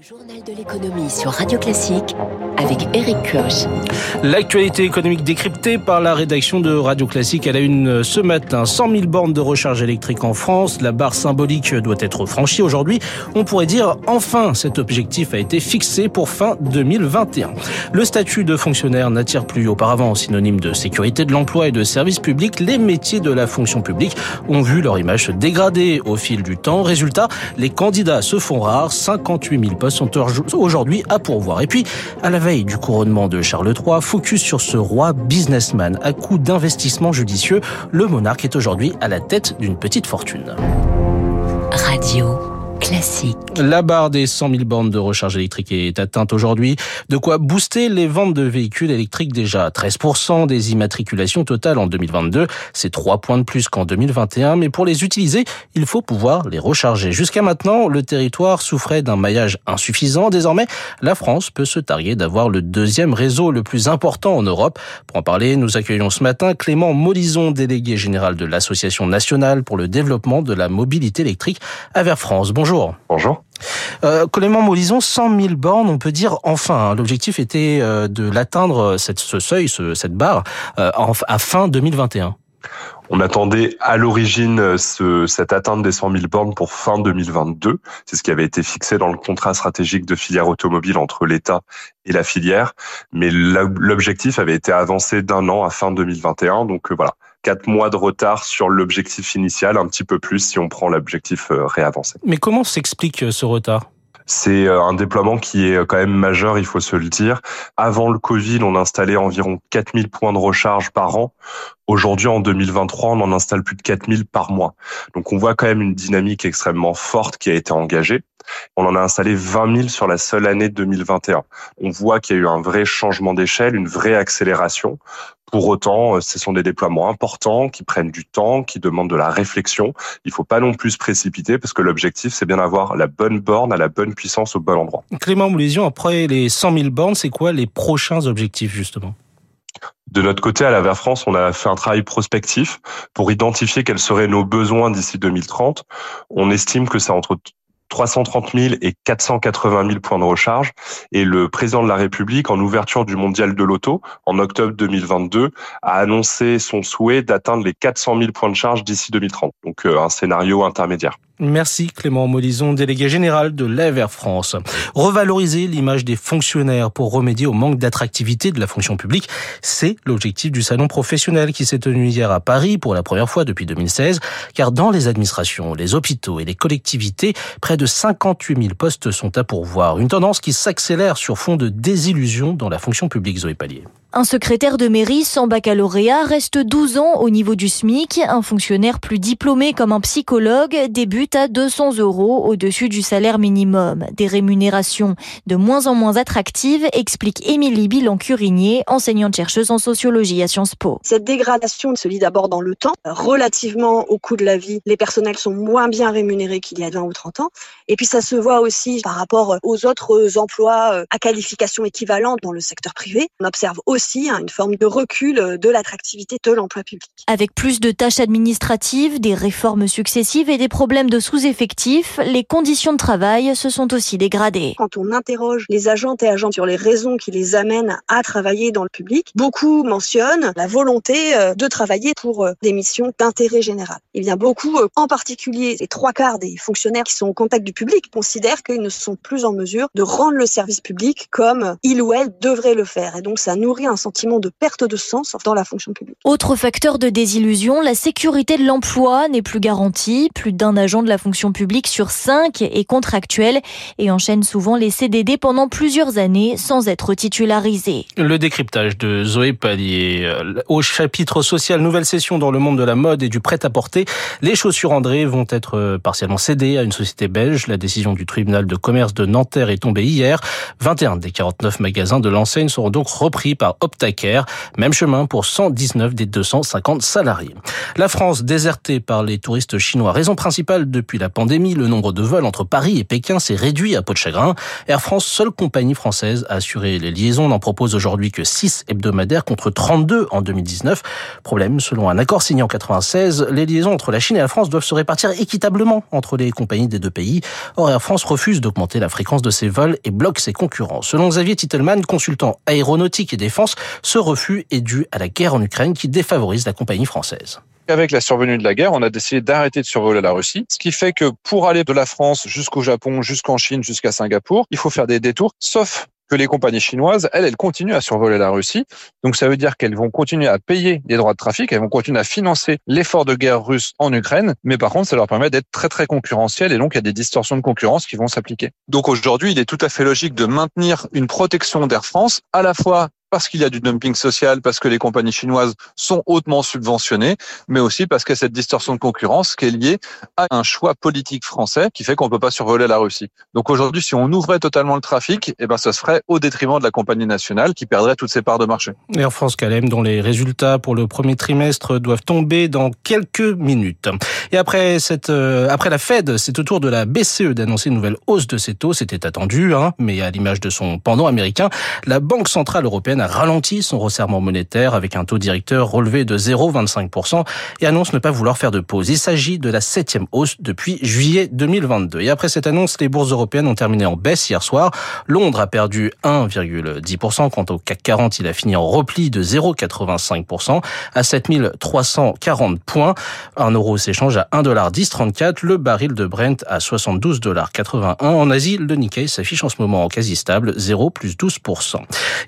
Journal de l'économie sur Radio Classique avec Eric Koch. L'actualité économique décryptée par la rédaction de Radio Classique à la une ce matin. 100 000 bornes de recharge électrique en France. La barre symbolique doit être franchie aujourd'hui. On pourrait dire enfin cet objectif a été fixé pour fin 2021. Le statut de fonctionnaire n'attire plus auparavant synonyme de sécurité de l'emploi et de service public. Les métiers de la fonction publique ont vu leur image se dégrader au fil du temps. Résultat, les candidats se font rares. 58 000 postes sont aujourd'hui à pourvoir. Et puis, à la veille du couronnement de Charles III, focus sur ce roi businessman à coup d'investissement judicieux. Le monarque est aujourd'hui à la tête d'une petite fortune. Radio La barre des 100 000 bornes de recharge électrique est atteinte aujourd'hui. De quoi booster les ventes de véhicules électriques déjà 13% des immatriculations totales en 2022. C'est 3 points de plus qu'en 2021. Mais pour les utiliser, il faut pouvoir les recharger. Jusqu'à maintenant, le territoire souffrait d'un maillage insuffisant. Désormais, la France peut se targuer d'avoir le deuxième réseau le plus important en Europe. Pour en parler, nous accueillons ce matin Clément Molison, délégué général de l'Association nationale pour le développement de la mobilité électrique à Vers France. Bonjour. Bonjour. Euh, Clément Molison, 100 000 bornes, on peut dire enfin. Hein. L'objectif était euh, de l'atteindre, euh, ce seuil, cette barre, euh, à fin 2021. On attendait à l'origine ce, cette atteinte des 100 000 bornes pour fin 2022. C'est ce qui avait été fixé dans le contrat stratégique de filière automobile entre l'État et la filière. Mais l'objectif avait été avancé d'un an à fin 2021. Donc voilà, quatre mois de retard sur l'objectif initial, un petit peu plus si on prend l'objectif euh, réavancé. Mais comment s'explique euh, ce retard? C'est euh, un déploiement qui est quand même majeur, il faut se le dire. Avant le Covid, on installait environ 4000 points de recharge par an. Aujourd'hui, en 2023, on en installe plus de 4000 par mois. Donc on voit quand même une dynamique extrêmement forte qui a été engagée. On en a installé 20 000 sur la seule année 2021. On voit qu'il y a eu un vrai changement d'échelle, une vraie accélération. Pour autant, euh, ce sont des déploiements importants qui prennent du temps, qui demandent de la réflexion. Il ne faut pas non plus se précipiter parce que l'objectif, c'est bien d'avoir la bonne borne à la bonne puissance au bon endroit. Clément Moulésion, après les 100 000 bornes, c'est quoi les prochains objectifs justement? De notre côté, à la Ver France, on a fait un travail prospectif pour identifier quels seraient nos besoins d'ici 2030. On estime que c'est entre 330 000 et 480 000 points de recharge. Et le président de la République, en ouverture du mondial de l'auto, en octobre 2022, a annoncé son souhait d'atteindre les 400 000 points de charge d'ici 2030. Donc euh, un scénario intermédiaire. Merci Clément Molison, délégué général de l'Air France. Revaloriser l'image des fonctionnaires pour remédier au manque d'attractivité de la fonction publique, c'est l'objectif du salon professionnel qui s'est tenu hier à Paris pour la première fois depuis 2016, car dans les administrations, les hôpitaux et les collectivités, près de 58 000 postes sont à pourvoir. Une tendance qui s'accélère sur fond de désillusion dans la fonction publique, Zoé Pallier. Un secrétaire de mairie sans baccalauréat reste 12 ans au niveau du SMIC. Un fonctionnaire plus diplômé comme un psychologue débute à 200 euros au-dessus du salaire minimum. Des rémunérations de moins en moins attractives, explique Émilie Bilan-Curigné, enseignante-chercheuse en sociologie à Sciences Po. Cette dégradation se lit d'abord dans le temps. Relativement au coût de la vie, les personnels sont moins bien rémunérés qu'il y a 20 ou 30 ans. Et puis ça se voit aussi par rapport aux autres emplois euh, à qualification équivalente dans le secteur privé. On observe aussi aussi hein, une forme de recul euh, de l'attractivité de l'emploi public. Avec plus de tâches administratives, des réformes successives et des problèmes de sous-effectifs, les conditions de travail se sont aussi dégradées. Quand on interroge les agentes et agents sur les raisons qui les amènent à travailler dans le public, beaucoup mentionnent la volonté euh, de travailler pour euh, des missions d'intérêt général. Il y a beaucoup, en particulier les trois quarts des fonctionnaires qui sont au contact du public, considèrent qu'ils ne sont plus en mesure de rendre le service public comme il ou elle devrait le faire. Et donc ça nourrit un sentiment de perte de sens dans la fonction publique. Autre facteur de désillusion, la sécurité de l'emploi n'est plus garantie. Plus d'un agent de la fonction publique sur cinq est contractuel et enchaîne souvent les CDD pendant plusieurs années sans être titularisé. Le décryptage de Zoé Pallier. Au chapitre social, nouvelle session dans le monde de la mode et du prêt-à-porter. Les chaussures André vont être euh, partiellement cédées à une société belge. La décision du tribunal de commerce de Nanterre est tombée hier. 21 des 49 magasins de l'enseigne seront donc repris par Optacare. Même chemin pour 119 des 250 salariés. La France désertée par les touristes chinois. Raison principale de depuis la pandémie, le nombre de vols entre Paris et Pékin s'est réduit à peau de chagrin. Air France, seule compagnie française à assurer les liaisons, n'en propose aujourd'hui que 6 hebdomadaires contre 32 en 2019. Problème, selon un accord signé en 96, les liaisons entre la Chine et la France doivent se répartir équitablement entre les compagnies des deux pays. Or, Air France refuse d'augmenter la fréquence de ses vols et bloque ses concurrents. Selon Xavier Titelman, consultant aéronautique et défense, ce refus est dû à la guerre en Ukraine qui défavorise la compagnie française. Avec la survenue de la guerre, on a décidé d'arrêter de survoler la Russie, ce qui fait que pour aller de la France jusqu'au Japon, jusqu'en Chine, jusqu'à Singapour, il faut faire des détours, sauf que les compagnies chinoises, elles, elles continuent à survoler la Russie. Donc ça veut dire qu'elles vont continuer à payer des droits de trafic, elles vont continuer à financer l'effort de guerre russe en Ukraine, mais par contre, ça leur permet d'être très très concurrentiels et donc il y a des distorsions de concurrence qui vont s'appliquer. Donc aujourd'hui, il est tout à fait logique de maintenir une protection d'Air France, à la fois parce qu'il y a du dumping social, parce que les compagnies chinoises sont hautement subventionnées, mais aussi parce qu'il y a cette distorsion de concurrence qui est liée à un choix politique français qui fait qu'on ne peut pas survoler la Russie. Donc aujourd'hui, si on ouvrait totalement le trafic, eh ben, ça se ferait au détriment de la compagnie nationale qui perdrait toutes ses parts de marché. Air France KLM, dont les résultats pour le premier trimestre doivent tomber dans quelques minutes. Et après cette, euh, après la Fed, c'est au tour de la BCE d'annoncer une nouvelle hausse de ses taux. C'était attendu, hein, mais à l'image de son pendant américain, la Banque Centrale Européenne a ralenti son resserrement monétaire avec un taux directeur relevé de 0,25% et annonce ne pas vouloir faire de pause. Il s'agit de la septième hausse depuis juillet 2022. Et après cette annonce, les bourses européennes ont terminé en baisse hier soir. Londres a perdu 1,10%. Quant au CAC 40, il a fini en repli de 0,85% à 7340 points. Un euro s'échange à 1,1034. Le baril de Brent à 72,81 En Asie, le Nikkei s'affiche en ce moment en quasi stable, 0 plus 12%.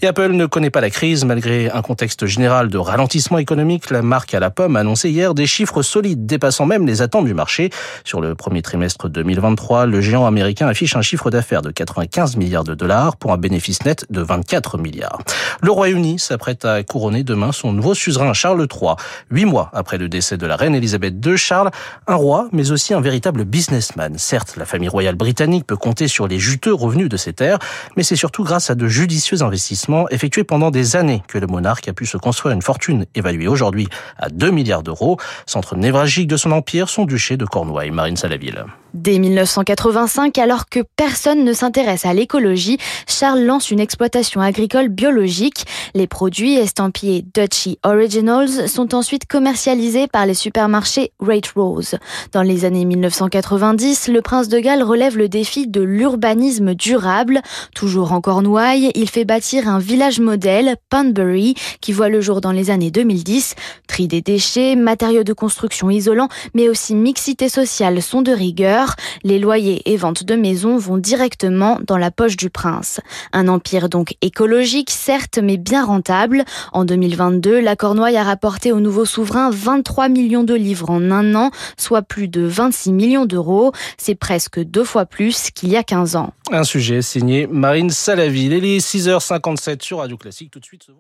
Et Apple ne connaît pas la crise malgré un contexte général de ralentissement économique. La marque à la pomme a annoncé hier des chiffres solides dépassant même les attentes du marché. Sur le premier trimestre 2023, le géant américain affiche un chiffre d'affaires de 95 milliards de dollars pour un bénéfice net de 24 milliards. Le Royaume-Uni s'apprête à couronner demain son nouveau suzerain Charles III. Huit mois après le décès de la reine Elisabeth II, Charles, un roi, mais aussi un véritable businessman. Certes, la famille royale britannique peut compter sur les juteux revenus de ses terres, mais c'est surtout grâce à de judicieux investissements effectués pendant des années que le monarque a pu se construire une fortune évaluée aujourd'hui à 2 milliards d'euros. Centre névralgique de son empire, son duché de Cornouailles, Marine Salaville. Dès 1985, alors que personne ne s'intéresse à l'écologie, Charles lance une exploitation agricole biologique. Les produits estampillés Dutchy Originals sont ensuite commercialisés par les supermarchés Rate Rose. Dans les années 1990, le prince de Galles relève le défi de l'urbanisme durable. Toujours en Cornouailles, il fait bâtir un village modèle, Panbury, qui voit le jour dans les années 2010. Tri des déchets, matériaux de construction isolants, mais aussi mixité sociale sont de rigueur. Les loyers et ventes de maisons vont directement dans la poche du prince. Un empire donc écologique, certes, mais bien rentable. En 2022, la Cornouaille a rapporté au nouveau souverain 23 millions de livres en un an, soit plus de 26 millions d'euros. C'est presque deux fois plus qu'il y a 15 ans. Un sujet signé Marine Salaville. Il est 6h57 sur Radio. Tout de suite,